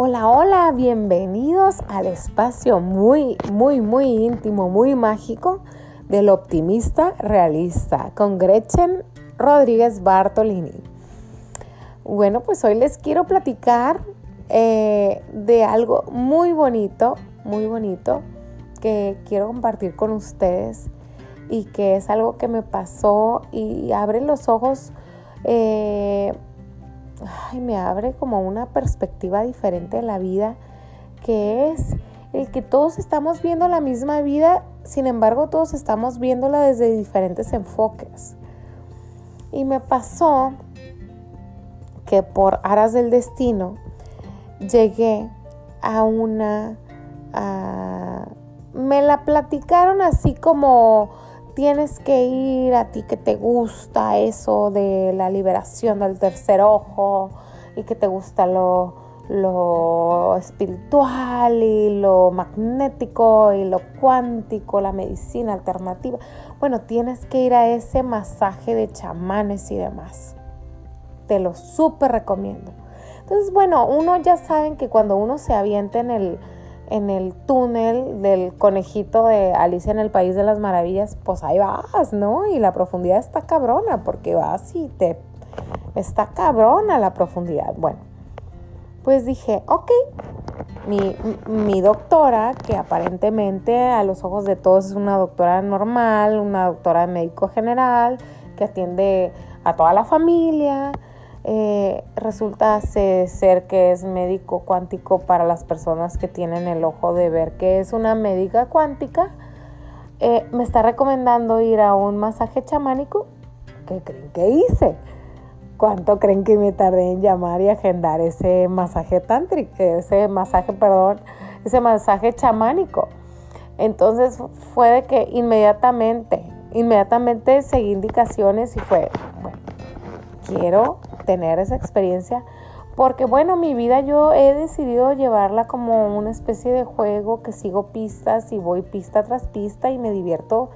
Hola, hola, bienvenidos al espacio muy, muy, muy íntimo, muy mágico del optimista realista con Gretchen Rodríguez Bartolini. Bueno, pues hoy les quiero platicar eh, de algo muy bonito, muy bonito que quiero compartir con ustedes y que es algo que me pasó y abre los ojos. Eh, ay, me abre como una perspectiva diferente de la vida, que es el que todos estamos viendo la misma vida, sin embargo todos estamos viéndola desde diferentes enfoques. Y me pasó que por aras del destino llegué a una... me la platicaron así como tienes que ir a ti que te gusta eso de la liberación del tercer ojo y que te gusta lo, lo espiritual y lo magnético y lo cuántico, la medicina alternativa. Bueno, tienes que ir a ese masaje de chamanes y demás. Te lo súper recomiendo. Entonces, bueno, uno ya saben que cuando uno se avienta en el, en el túnel del conejito de Alicia en el País de las Maravillas, pues ahí vas, ¿no? Y la profundidad está cabrona, porque vas y te... Está cabrona la profundidad. Bueno, pues dije, ok, mi, mi doctora, que aparentemente a los ojos de todos es una doctora normal, una doctora de médico general, que atiende a toda la familia, eh, resulta ser que es médico cuántico para las personas que tienen el ojo de ver que es una médica cuántica. Eh, me está recomendando ir a un masaje chamánico. ¿Qué creen que hice? ¿Cuánto creen que me tardé en llamar y agendar ese masaje tántrico, ese masaje, perdón, ese masaje chamánico? Entonces fue de que inmediatamente, inmediatamente seguí indicaciones y fue, bueno, quiero tener esa experiencia porque bueno, mi vida yo he decidido llevarla como una especie de juego que sigo pistas y voy pista tras pista y me divierto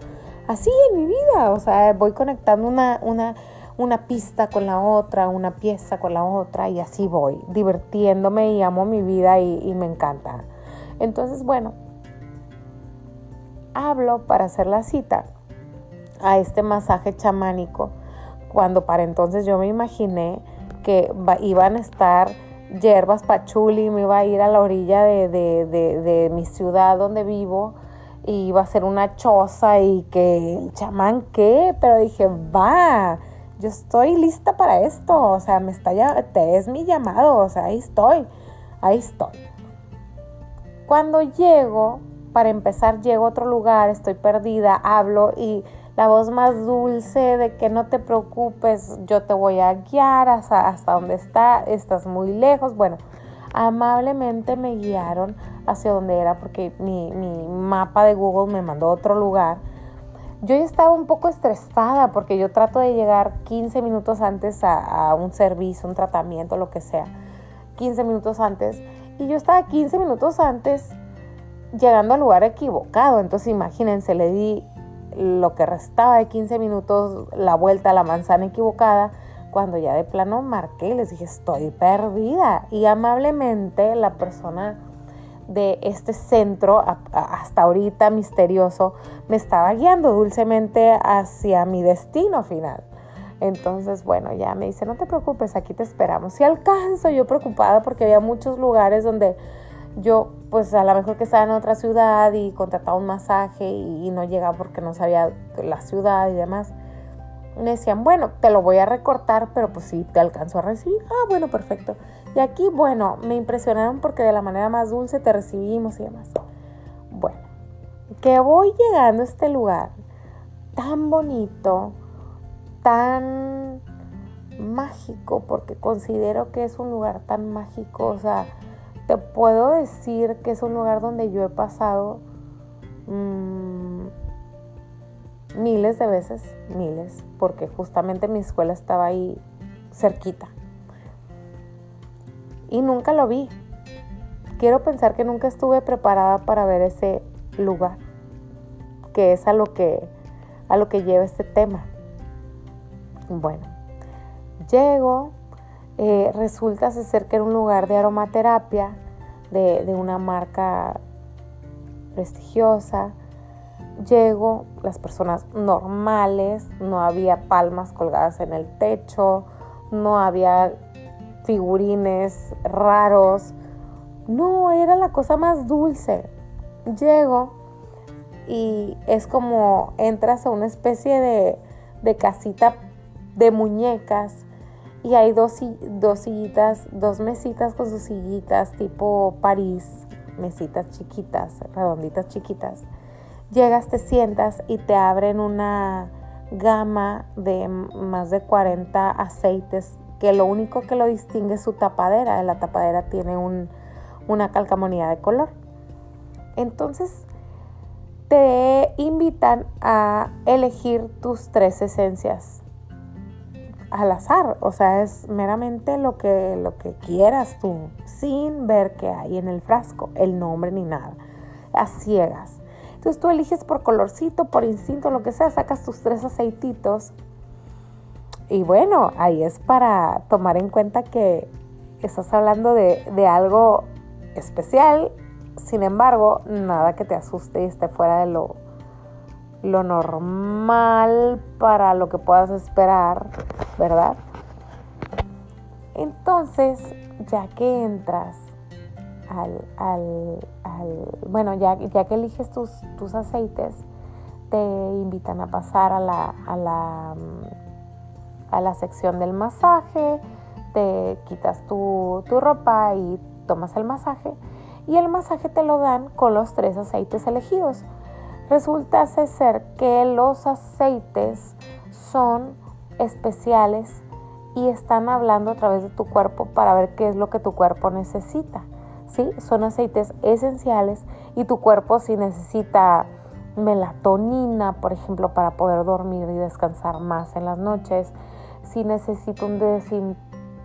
así en mi vida, o sea, voy conectando una, una, una pista con la otra, una pieza con la otra y así voy, divirtiéndome y amo mi vida y, y me encanta. Entonces, bueno, hablo para hacer la cita a este masaje chamánico cuando para entonces yo me imaginé que iban a estar hierbas pachuli, me iba a ir a la orilla de, mi ciudad donde vivo y iba a ser una choza y que el chamán qué, pero dije, va, yo estoy lista para esto, o sea, me está te es mi llamado, o sea, ahí estoy, ahí estoy. Cuando llego, para empezar, llego a otro lugar, estoy perdida, hablo y la voz más dulce de que no te preocupes, yo te voy a guiar hasta, hasta donde está, estás muy lejos. Bueno, amablemente me guiaron hacia donde era porque mi, mapa de Google me mandó otro lugar. Yo ya estaba un poco estresada porque yo trato de llegar 15 minutos antes a, a un servicio, un tratamiento, lo que sea. 15 minutos antes. Y yo estaba 15 minutos antes llegando al lugar equivocado. Entonces imagínense, le di lo que restaba de 15 minutos, la vuelta a la manzana equivocada, cuando ya de plano marqué y les dije, estoy perdida. Y amablemente la persona de este centro, hasta ahorita misterioso, me estaba guiando dulcemente hacia mi destino final. Entonces, bueno, ya me dice, no te preocupes, aquí te esperamos. Si alcanzo, yo preocupada porque había muchos lugares donde yo pues a lo mejor que estaba en otra ciudad y contrataba un masaje y, no llegaba porque no sabía la ciudad y demás. Me decían, bueno, te lo voy a recortar, pero pues sí, te alcanzo a recibir. Ah, bueno, perfecto. Y aquí, bueno, me impresionaron porque de la manera más dulce te recibimos y demás. Bueno, que voy llegando a este lugar tan bonito, tan mágico, porque considero que es un lugar tan mágico, o sea, te puedo decir que es un lugar donde yo he pasado mm, miles de veces, miles, porque justamente mi escuela estaba ahí cerquita. Y nunca lo vi. Quiero pensar que nunca estuve preparada para ver ese lugar, que es a lo que, a lo que lleva este tema. Bueno, llego, eh, resulta ser que era un lugar de aromaterapia de, de una marca prestigiosa. Llego, las personas normales, no había palmas colgadas en el techo, no había figurines raros. No, era la cosa más dulce. Llego y es como entras a una especie de, de casita de muñecas y hay dos, dos sillitas, dos mesitas con sus sillitas tipo París, mesitas chiquitas, redonditas chiquitas. Llegas, te sientas y te abren una gama de más de 40 aceites que lo único que lo distingue es su tapadera. La tapadera tiene una calcamonía de color. Entonces te invitan a elegir tus tres esencias al azar, o sea, es meramente lo que, lo que quieras tú, sin ver qué hay en el frasco, el nombre ni nada, a ciegas. Entonces tú eliges por colorcito, por instinto, lo que sea, sacas tus tres aceititos y bueno, ahí es para tomar en cuenta que estás hablando de, algo especial, sin embargo, nada que te asuste y esté fuera de lo, lo normal para lo que puedas esperar, ¿verdad? Entonces, ya que entras al, al, bueno, ya, ya, que eliges tus, tus, aceites, te invitan a pasar a la, a la a la sección del masaje, te quitas tu, ropa y tomas el masaje y el masaje te lo dan con los tres aceites elegidos. Resulta ser que los aceites son especiales y están hablando a través de tu cuerpo para ver qué es lo que tu cuerpo necesita. ¿sí? Son aceites esenciales y tu cuerpo si necesita melatonina, por ejemplo, para poder dormir y descansar más en las noches, si necesito un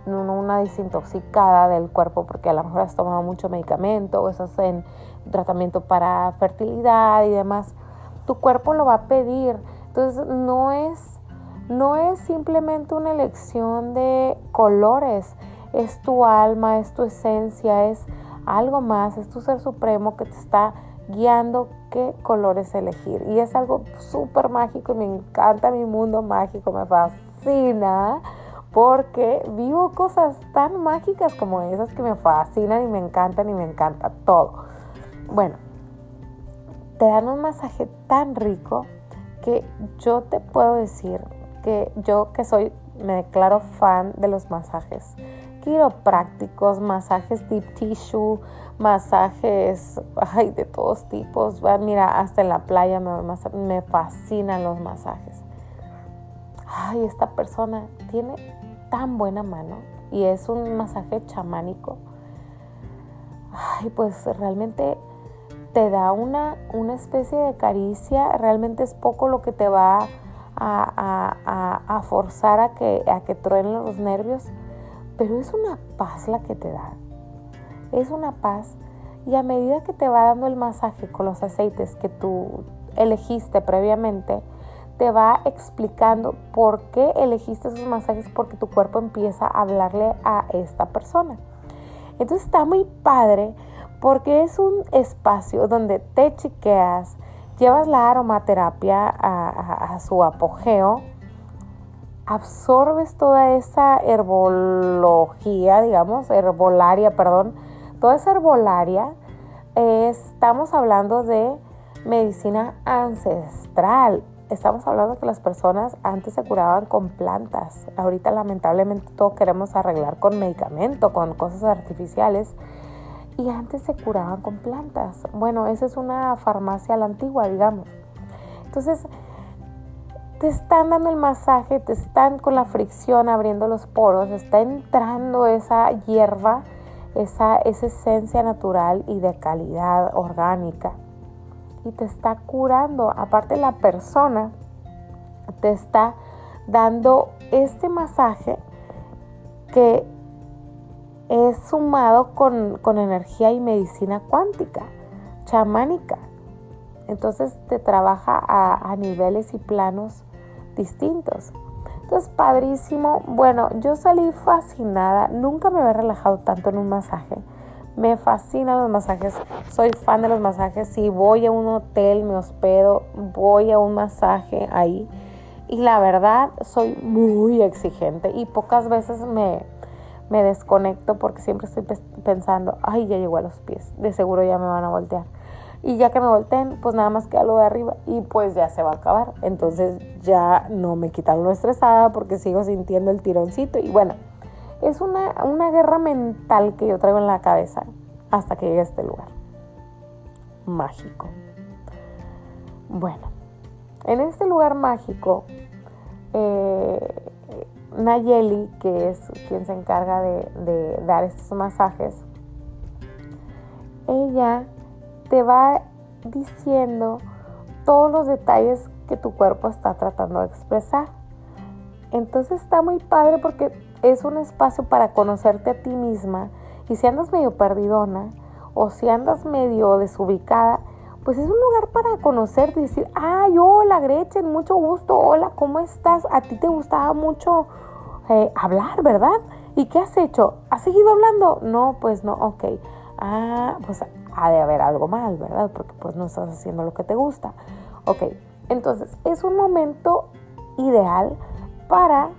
una desintoxicada del cuerpo porque a lo mejor has tomado mucho medicamento o estás en tratamiento para fertilidad y demás, tu cuerpo lo va a pedir. Entonces no es, no es simplemente una elección de colores, es tu alma, es tu esencia, es algo más, es tu ser supremo que te está guiando qué colores elegir. Y es algo súper mágico y me encanta mi mundo mágico, me fascina porque vivo cosas tan mágicas como esas que me fascinan y me encantan y me encanta todo. Bueno, te dan un masaje tan rico que yo te puedo decir que yo que soy, me declaro fan de los masajes quiroprácticos, masajes deep tissue, masajes ay, de todos tipos. Mira, hasta en la playa me, me fascinan los masajes ay, esta persona tiene tan buena mano y es un masaje chamánico, ay, pues realmente te da una, una especie de caricia, realmente es poco lo que te va a, forzar a que, a que truenen los nervios, pero es una paz la que te da, es una paz y a medida que te va dando el masaje con los aceites que tú elegiste previamente, te va explicando por qué elegiste esos masajes porque tu cuerpo empieza a hablarle a esta persona. Entonces está muy padre porque es un espacio donde te chiqueas, llevas la aromaterapia a, su apogeo, absorbes toda esa herbología, digamos, herbolaria, perdón, toda esa herbolaria, estamos hablando de medicina ancestral, estamos hablando que las personas antes se curaban con plantas. Ahorita lamentablemente todo queremos arreglar con medicamento, con cosas artificiales. Y antes se curaban con plantas. Bueno, esa es una farmacia a la antigua, digamos. Entonces, te están dando el masaje, te están con la fricción abriendo los poros, está entrando esa hierba, esa, esa esencia natural y de calidad orgánica y te está curando. Aparte la persona te está dando este masaje que es sumado con, energía y medicina cuántica, chamánica. Entonces te trabaja a, a niveles y planos distintos. Entonces, padrísimo. Bueno, yo salí fascinada. Nunca me había relajado tanto en un masaje Me fascinan los masajes, soy fan de los masajes. Si voy a un hotel, me hospedo, voy a un masaje ahí. Y la verdad, soy muy exigente y pocas veces me, me desconecto porque siempre estoy pensando, ay, ya llegó a los pies, de seguro ya me van a voltear. Y ya que me volteen, pues nada más queda lo de arriba y pues ya se va a acabar. Entonces ya no me quitan lo estresada porque sigo sintiendo el tironcito. Y bueno, es una, una guerra mental que yo traigo en la cabeza hasta que llegue a este lugar. Mágico. Bueno, en este lugar mágico, eh, Nayeli, que es quien se encarga de, dar estos masajes, ella te va diciendo todos los detalles que tu cuerpo está tratando de expresar. Entonces está muy padre porque es un espacio para conocerte a ti misma y si andas medio perdidona o si andas medio desubicada, pues es un lugar para conocerte y decir, ay, hola Gretchen, mucho gusto, hola, ¿cómo estás? A ti te gustaba mucho eh, hablar, ¿verdad? ¿Y qué has hecho? ¿Has seguido hablando? No, pues no, ok. Ah, pues ha de haber algo mal, ¿verdad? Porque pues no estás haciendo lo que te gusta. Ok, entonces es un momento ideal para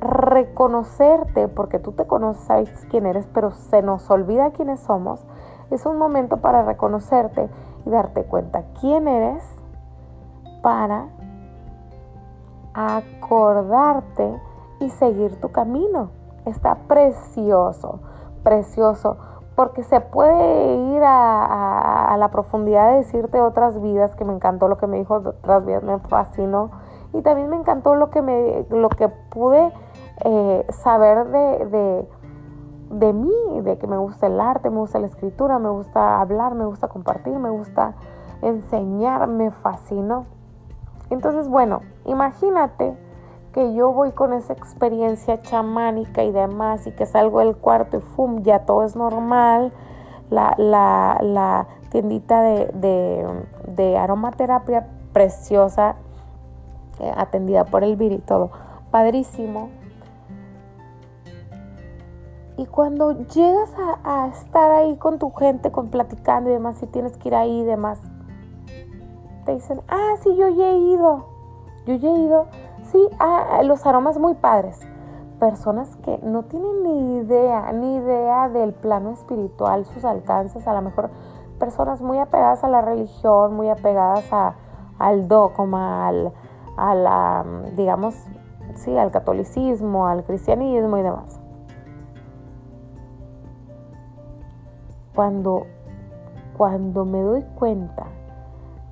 reconocerte, porque tú te conoces, sabes quién eres, pero se nos olvida quiénes somos. Es un momento para reconocerte y darte cuenta quién eres para acordarte y seguir tu camino. Está precioso, precioso, porque se puede ir a, la profundidad de decirte otras vidas, que me encantó lo que me dijo otras vidas, me fascinó. Y también me encantó lo que, me, lo que pude eh, saber de, de, de mí, de que me gusta el arte, me gusta la escritura, me gusta hablar, me gusta compartir, me gusta enseñar, me fascinó. Entonces, bueno, imagínate que yo voy con esa experiencia chamánica y demás y que salgo del cuarto y ¡fum! ya todo es normal. La, la, tiendita de, aromaterapia preciosa, eh, atendida por el y todo, padrísimo. Y cuando llegas a, a, estar ahí con tu gente, con platicando y demás, si tienes que ir ahí y demás, te dicen, ah, sí, yo ya he ido, yo ya he ido sí, ah, los aromas muy padres. Personas que no tienen ni idea, ni idea del plano espiritual, sus alcances, a lo mejor personas muy apegadas a la religión, muy apegadas al dogma, al, digamos, sí, al catolicismo, al cristianismo y demás. Cuando, cuando me doy cuenta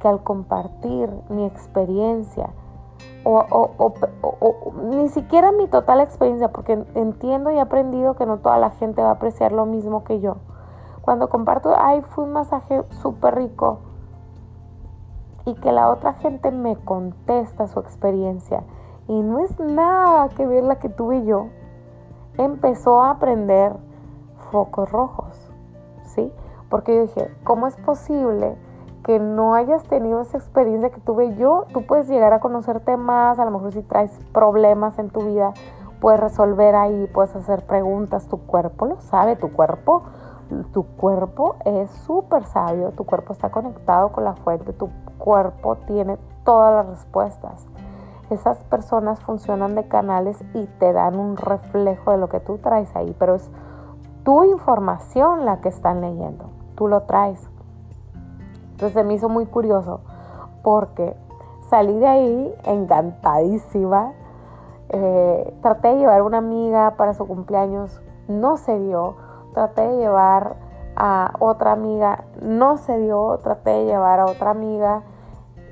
que al compartir mi experiencia, o, ni siquiera mi total experiencia, porque entiendo y he aprendido que no toda la gente va a apreciar lo mismo que yo. Cuando comparto, ay, fue un masaje súper rico, y que la otra gente me contesta su experiencia, y no es nada que ver la que tuve yo, empezó a aprender focos rojos, ¿sí? Porque yo dije, ¿cómo es posible? Que no hayas tenido esa experiencia que tuve yo, tú puedes llegar a conocerte más, a lo mejor si traes problemas en tu vida, puedes resolver ahí, puedes hacer preguntas, tu cuerpo lo sabe, tu cuerpo, tu cuerpo es súper sabio, tu cuerpo está conectado con la fuente, tu cuerpo tiene todas las respuestas. Esas personas funcionan de canales y te dan un reflejo de lo que tú traes ahí, pero es tu información la que están leyendo, tú lo traes. Entonces se me hizo muy curioso porque salí de ahí encantadísima. Eh, traté de llevar una amiga para su cumpleaños, no se dio. Traté de llevar a otra amiga, no se dio. Traté de llevar a otra amiga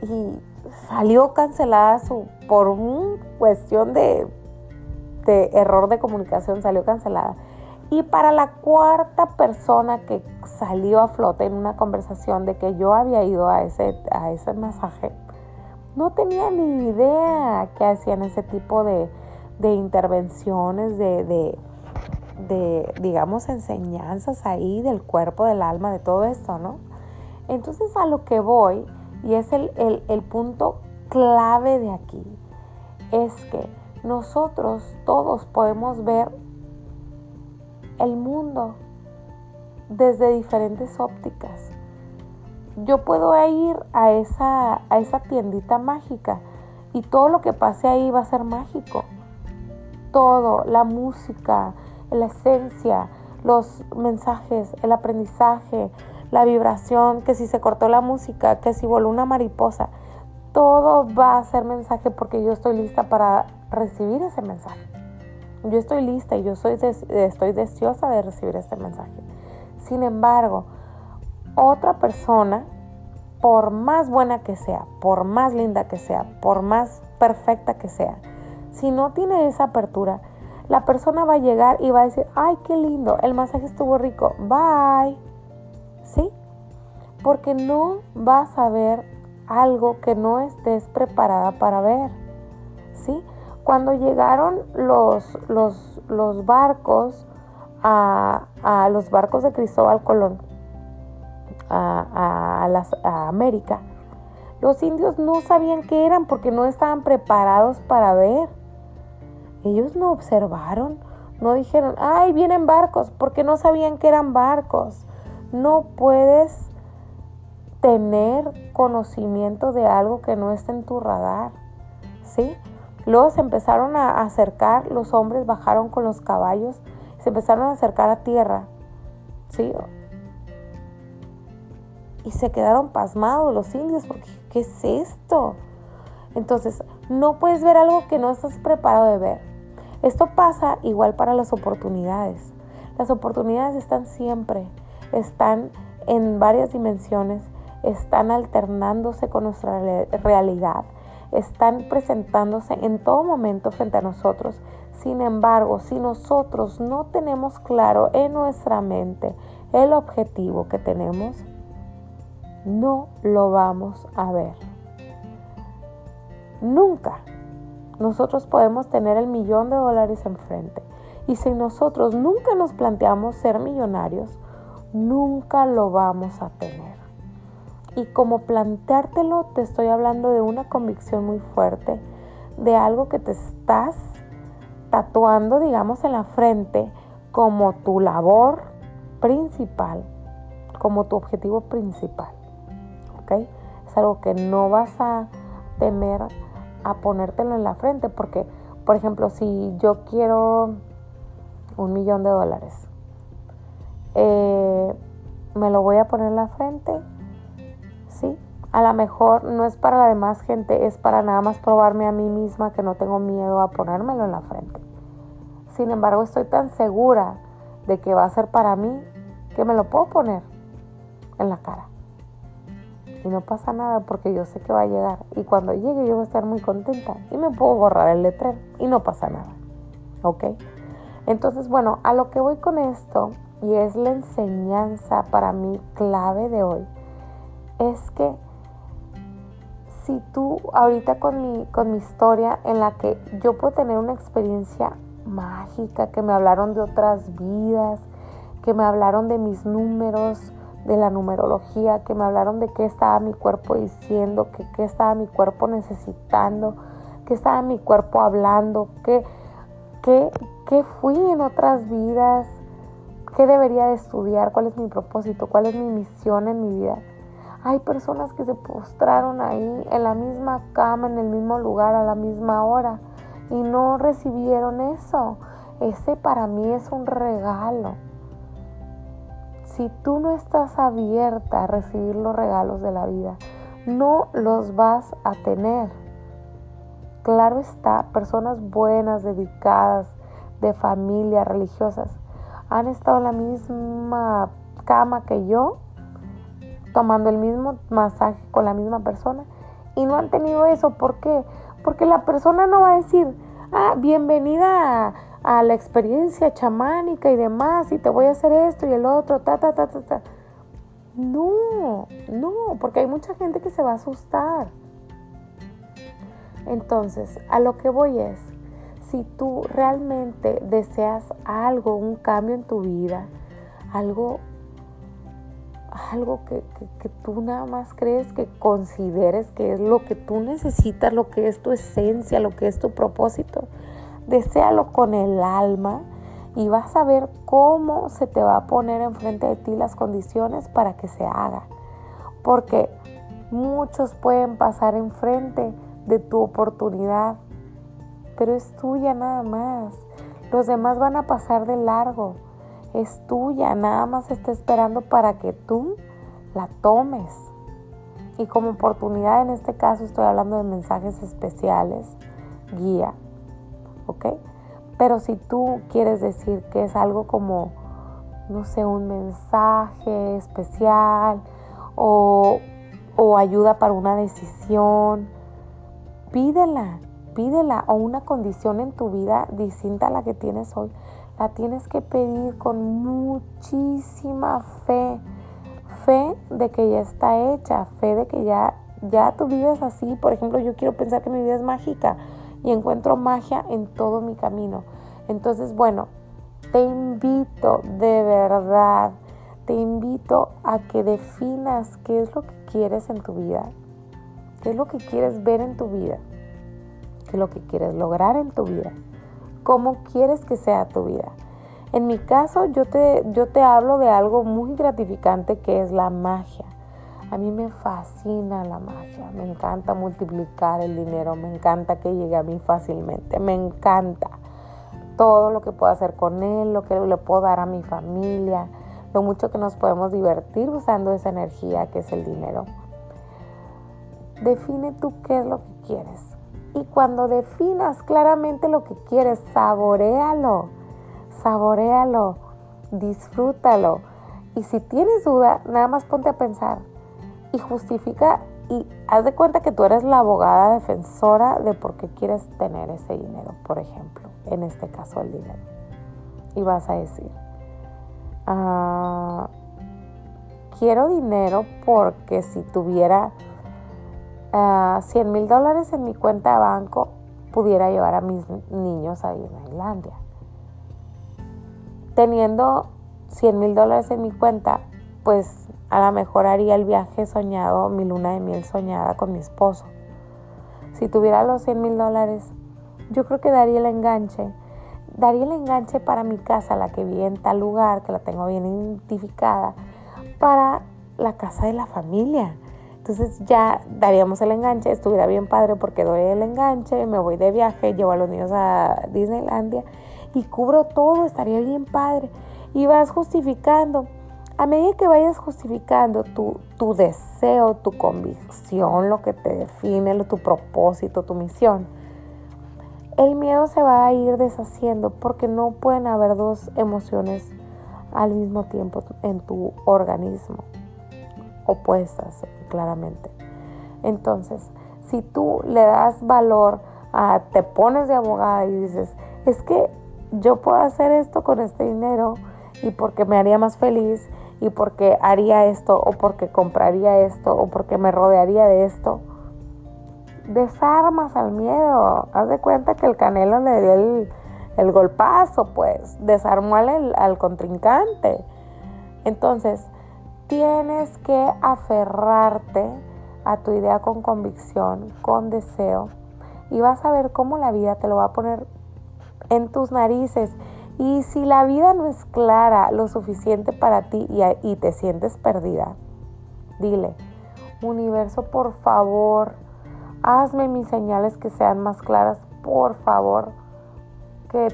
y salió cancelada su, por una cuestión de, de error de comunicación, salió cancelada. Y para la cuarta persona que salió a flote en una conversación de que yo había ido a ese, a ese masaje, no tenía ni idea que hacían ese tipo de, intervenciones, de, de, digamos, enseñanzas ahí del cuerpo, del alma, de todo esto, ¿no? Entonces a lo que voy, y es el, el punto clave de aquí, es que nosotros todos podemos ver el mundo desde diferentes ópticas. Yo puedo ir a esa, a esa tiendita mágica y todo lo que pase ahí va a ser mágico. Todo, la música, la esencia, los mensajes, el aprendizaje, la vibración, que si se cortó la música, que si voló una mariposa, todo va a ser mensaje porque yo estoy lista para recibir ese mensaje. Yo estoy lista y yo soy estoy deseosa de recibir este mensaje. Sin embargo, otra persona, por más buena que sea, por más linda que sea, por más perfecta que sea, si no tiene esa apertura, la persona va a llegar y va a decir, ay, qué lindo, el masaje estuvo rico, bye. ¿Sí? Porque no vas a ver algo que no estés preparada para ver. ¿Sí? Cuando llegaron los, los, barcos a, los barcos de Cristóbal Colón a, a América, los indios no sabían qué eran porque no estaban preparados para ver. Ellos no observaron, no dijeron, ay, vienen barcos, porque no sabían que eran barcos. No puedes tener conocimiento de algo que no está en tu radar, ¿sí? Luego se empezaron a acercar, los hombres bajaron con los caballos, se empezaron a acercar a tierra, ¿sí? Y se quedaron pasmados los indios, porque ¿qué es esto? Entonces, no puedes ver algo que no estás preparado de ver. Esto pasa igual para las oportunidades. Las oportunidades están siempre, están en varias dimensiones, están alternándose con nuestra realidad, están presentándose en todo momento frente a nosotros. Sin embargo, si nosotros no tenemos claro en nuestra mente el objetivo que tenemos, no lo vamos a ver. Nunca nosotros podemos tener el millón de dólares enfrente. Y si nosotros nunca nos planteamos ser millonarios, nunca lo vamos a tener. Y como planteártelo, te estoy hablando de una convicción muy fuerte, de algo que te estás tatuando, digamos, en la frente como tu labor principal, como tu objetivo principal. ¿Ok? Es algo que no vas a temer a ponértelo en la frente, porque, por ejemplo, si yo quiero un millón de dólares, eh, me lo voy a poner en la frente, ¿sí? A lo mejor no es para la demás gente, es para nada más probarme a mí misma que no tengo miedo a ponérmelo en la frente. Sin embargo, estoy tan segura de que va a ser para mí que me lo puedo poner en la cara y no pasa nada porque yo sé que va a llegar y cuando llegue yo voy a estar muy contenta y me puedo borrar el letrero y no pasa nada. ¿Ok? Entonces, bueno, a lo que voy con esto y es la enseñanza para mí clave de hoy, es que si tú ahorita con mi, con mi historia en la que yo puedo tener una experiencia mágica, que me hablaron de otras vidas, que me hablaron de mis números, de la numerología, que me hablaron de qué estaba mi cuerpo diciendo, que qué estaba mi cuerpo necesitando, qué estaba mi cuerpo hablando, qué, qué, qué fui en otras vidas, qué debería de estudiar, cuál es mi propósito, cuál es mi misión en mi vida. Hay personas que se postraron ahí en la misma cama, en el mismo lugar, a la misma hora y no recibieron eso. Ese para mí es un regalo si tú no estás abierta a recibir los regalos de la vida, no los vas a tener. Claro está, personas buenas, dedicadas, de familia, religiosas, han estado en la misma cama que yo, tomando el mismo masaje con la misma persona y no han tenido eso. ¿Por qué? Porque la persona no va a decir, ah, bienvenida a a la experiencia chamánica y demás, y te voy a hacer esto y el otro, ta, ta, ta, ta, ta. No, no, porque hay mucha gente que se va a asustar. Entonces, a lo que voy es, si tú realmente deseas algo, un cambio en tu vida, algo, algo que, que, tú nada más crees que consideres que es lo que tú necesitas, lo que es tu esencia, lo que es tu propósito, deséalo con el alma y vas a ver cómo se te va a poner enfrente de ti las condiciones para que se haga. Porque muchos pueden pasar enfrente de tu oportunidad, pero es tuya nada más. Los demás van a pasar de largo. Es tuya, nada más está esperando para que tú la tomes. Y como oportunidad en este caso estoy hablando de mensajes especiales, guía, ¿ok? Pero si tú quieres decir que es algo como, no sé, un mensaje especial o, o ayuda para una decisión, pídela, pídela o una condición en tu vida distinta a la que tienes hoy, la tienes que pedir con muchísima fe fe de que ya está hecha, fe de que ya, ya tu vida es así. Por ejemplo, yo quiero pensar que mi vida es mágica y encuentro magia en todo mi camino. Entonces, bueno, te invito de verdad, te invito a que definas qué es lo que quieres en tu vida, qué es lo que quieres ver en tu vida, qué es lo que quieres lograr en tu vida, cómo quieres que sea tu vida. En mi caso, yo te, yo te hablo de algo muy gratificante que es la magia. A mí me fascina la magia, me encanta multiplicar el dinero, me encanta que llegue a mí fácilmente, me encanta todo lo que puedo hacer con él, lo que le puedo dar a mi familia, lo mucho que nos podemos divertir usando esa energía que es el dinero. Define tú qué es lo que quieres. Y cuando definas claramente lo que quieres, saborealo saborealo, disfrútalo. Y si tienes duda, nada más ponte a pensar y justifica y haz de cuenta que tú eres la abogada defensora de por qué quieres tener ese dinero, por ejemplo, en este caso el dinero. Y vas a decir, ah, quiero dinero porque si tuviera 100 ah, mil dólares en mi cuenta de banco, pudiera llevar a mis niños a Disneylandia teniendo 100 mil dólares en mi cuenta, pues a lo mejor haría el viaje soñado, mi luna de miel soñada con mi esposo. Si tuviera los 100 mil dólares, yo creo que daría el enganche. Daría el enganche para mi casa, la que vi en tal lugar, que la tengo bien identificada, para la casa de la familia. Entonces ya daríamos el enganche, estuviera bien padre porque doy el enganche, me voy de viaje, llevo a los niños a Disneylandia y cubro todo, estaría bien padre. Y vas justificando. A medida que vayas justificando tu, tu deseo, tu convicción, lo que te define, tu propósito, tu misión, el miedo se va a ir deshaciendo porque no pueden haber dos emociones al mismo tiempo en tu organismo, opuestas claramente. Entonces, si tú le das valor a, te pones de abogada y dices, es que yo puedo hacer esto con este dinero y porque me haría más feliz y porque haría esto o porque compraría esto o porque me rodearía de esto. Desarmas al miedo. Haz de cuenta que el canelo le dio el, golpazo, pues. Desarmó al, contrincante. Entonces, tienes que aferrarte a tu idea con convicción, con deseo. Y vas a ver cómo la vida te lo va a poner en tus narices. Y si la vida no es clara lo suficiente para ti y, te sientes perdida, dile, universo, por favor, hazme mis señales que sean más claras, por favor, que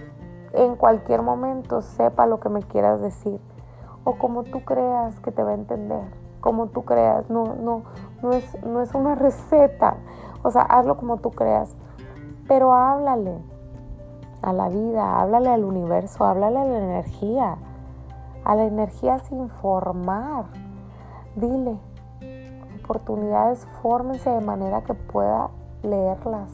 en cualquier momento sepa lo que me quieras decir o como tú creas que te va a entender, como tú creas, no, no, no, es, no es una receta, o sea, hazlo como tú creas, pero háblale, a la vida, háblale al universo, háblale a la energía. A la energía sin formar. Dile, oportunidades fórmense de manera que pueda leerlas,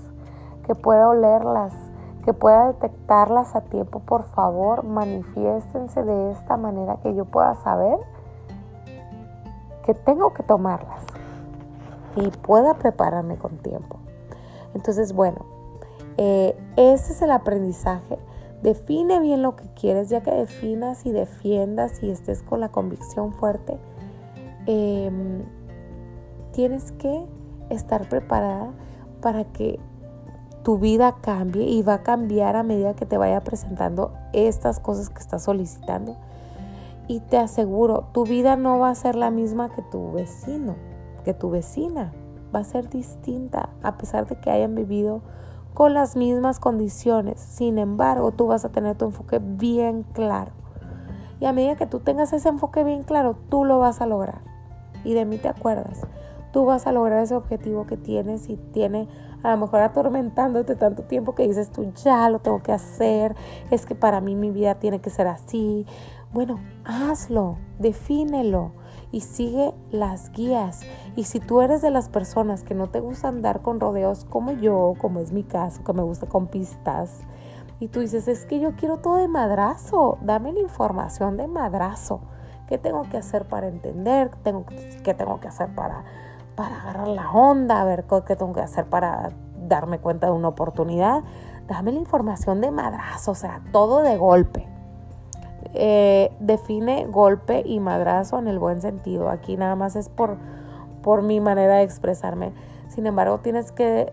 que pueda olerlas, que pueda detectarlas a tiempo. Por favor, manifiéstense de esta manera que yo pueda saber que tengo que tomarlas y pueda prepararme con tiempo. Entonces, bueno, eh, ese es el aprendizaje. Define bien lo que quieres, ya que definas y defiendas y estés con la convicción fuerte. Em, tienes que estar preparada para que tu vida cambie y va a cambiar a medida que te vaya presentando estas cosas que estás solicitando. Y te aseguro, tu vida no va a ser la misma que tu vecino, que tu vecina. Va a ser distinta a pesar de que hayan vivido con las mismas condiciones. Sin embargo, tú vas a tener tu enfoque bien claro. Y a medida que tú tengas ese enfoque bien claro, tú lo vas a lograr. Y de mí te acuerdas. Tú vas a lograr ese objetivo que tienes y tiene a lo mejor atormentándote tanto tiempo que dices tú ya lo tengo que hacer, es que para mí mi vida tiene que ser así. Bueno, hazlo, defínelo y sigue las guías. Y si tú eres de las personas que no te gusta andar con rodeos como yo, como es mi caso, que me gusta con pistas, y tú dices, es que yo quiero todo de madrazo, dame la información de madrazo. ¿Qué tengo que hacer para entender? ¿Qué tengo que hacer para para agarrar la onda, a ver qué tengo que hacer para darme cuenta de una oportunidad. Dame la información de madrazo, o sea, todo de golpe. Eh, define golpe y madrazo en el buen sentido. Aquí nada más es por, por mi manera de expresarme. Sin embargo, tienes que,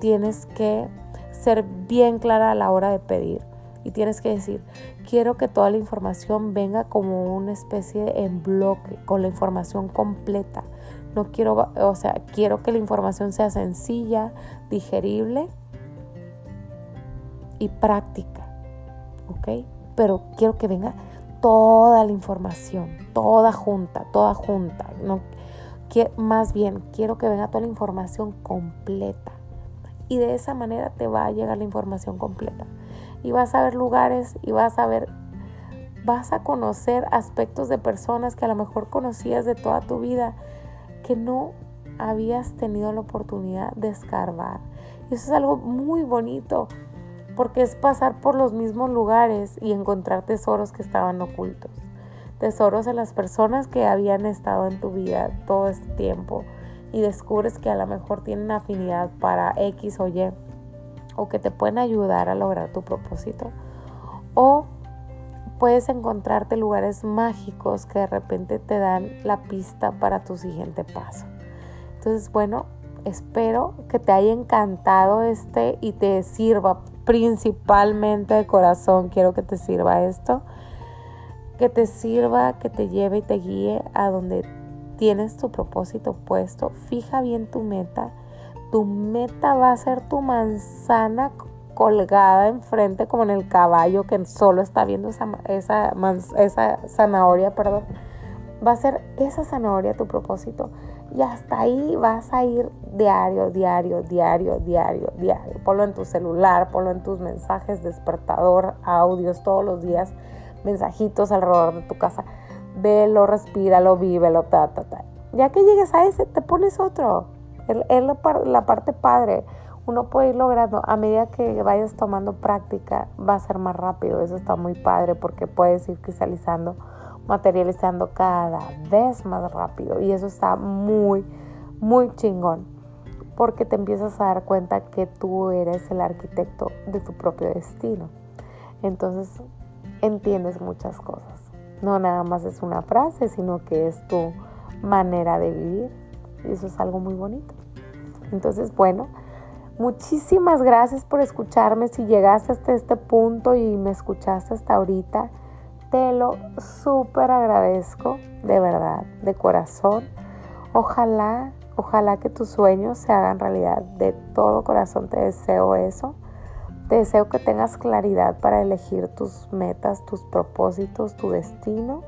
tienes que ser bien clara a la hora de pedir. Y tienes que decir, quiero que toda la información venga como una especie en bloque, con la información completa. No quiero, o sea, quiero que la información sea sencilla, digerible y práctica. ¿Ok? Pero quiero que venga toda la información, toda junta, toda junta. No, más bien, quiero que venga toda la información completa. Y de esa manera te va a llegar la información completa. Y vas a ver lugares y vas a ver, vas a conocer aspectos de personas que a lo mejor conocías de toda tu vida que no habías tenido la oportunidad de escarbar. Y eso es algo muy bonito, porque es pasar por los mismos lugares y encontrar tesoros que estaban ocultos. Tesoros en las personas que habían estado en tu vida todo este tiempo y descubres que a lo mejor tienen afinidad para X o Y o que te pueden ayudar a lograr tu propósito. O puedes encontrarte lugares mágicos que de repente te dan la pista para tu siguiente paso. Entonces, bueno, espero que te haya encantado este y te sirva principalmente de corazón. Quiero que te sirva esto. Que te sirva, que te lleve y te guíe a donde tienes tu propósito puesto. Fija bien tu meta. Tu meta va a ser tu manzana colgada enfrente como en el caballo que solo está viendo esa, esa, esa zanahoria, perdón, va a ser esa zanahoria tu propósito. Y hasta ahí vas a ir diario, diario, diario, diario, diario. Ponlo en tu celular, ponlo en tus mensajes, despertador, audios todos los días, mensajitos alrededor de tu casa. Velo, respíralo, vívelo, ta, ta, ta. Ya que llegues a ese, te pones otro. Es la parte padre uno puede ir logrando, a medida que vayas tomando práctica, va a ser más rápido. Eso está muy padre porque puedes ir cristalizando, materializando cada vez más rápido. Y eso está muy, muy chingón. Porque te empiezas a dar cuenta que tú eres el arquitecto de tu propio destino. Entonces entiendes muchas cosas. No nada más es una frase, sino que es tu manera de vivir. Y eso es algo muy bonito. Entonces, bueno, Muchísimas gracias por escucharme. Si llegaste hasta este punto y me escuchaste hasta ahorita, te lo súper agradezco, de verdad, de corazón. Ojalá, ojalá que tus sueños se hagan realidad. De todo corazón te deseo eso. Te deseo que tengas claridad para elegir tus metas, tus propósitos, tu destino.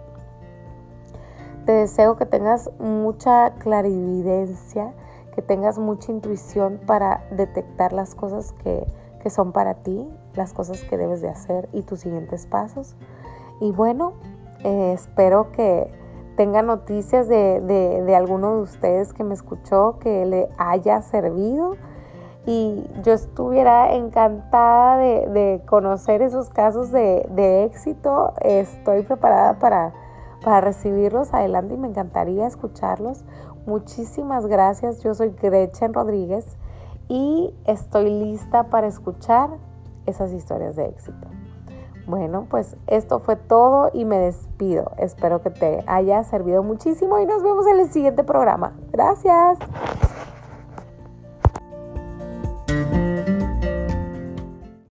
Te deseo que tengas mucha clarividencia que tengas mucha intuición para detectar las cosas que, son para ti, las cosas que debes de hacer y tus siguientes pasos. Y bueno, eh, espero que tenga noticias de, de, alguno de ustedes que me escuchó, que le haya servido. Y yo estuviera encantada de, de conocer esos casos de, de, éxito. Estoy preparada para, para recibirlos adelante y me encantaría escucharlos. Muchísimas gracias, yo soy Gretchen Rodríguez y estoy lista para escuchar esas historias de éxito. Bueno, pues esto fue todo y me despido. Espero que te haya servido muchísimo y nos vemos en el siguiente programa. Gracias.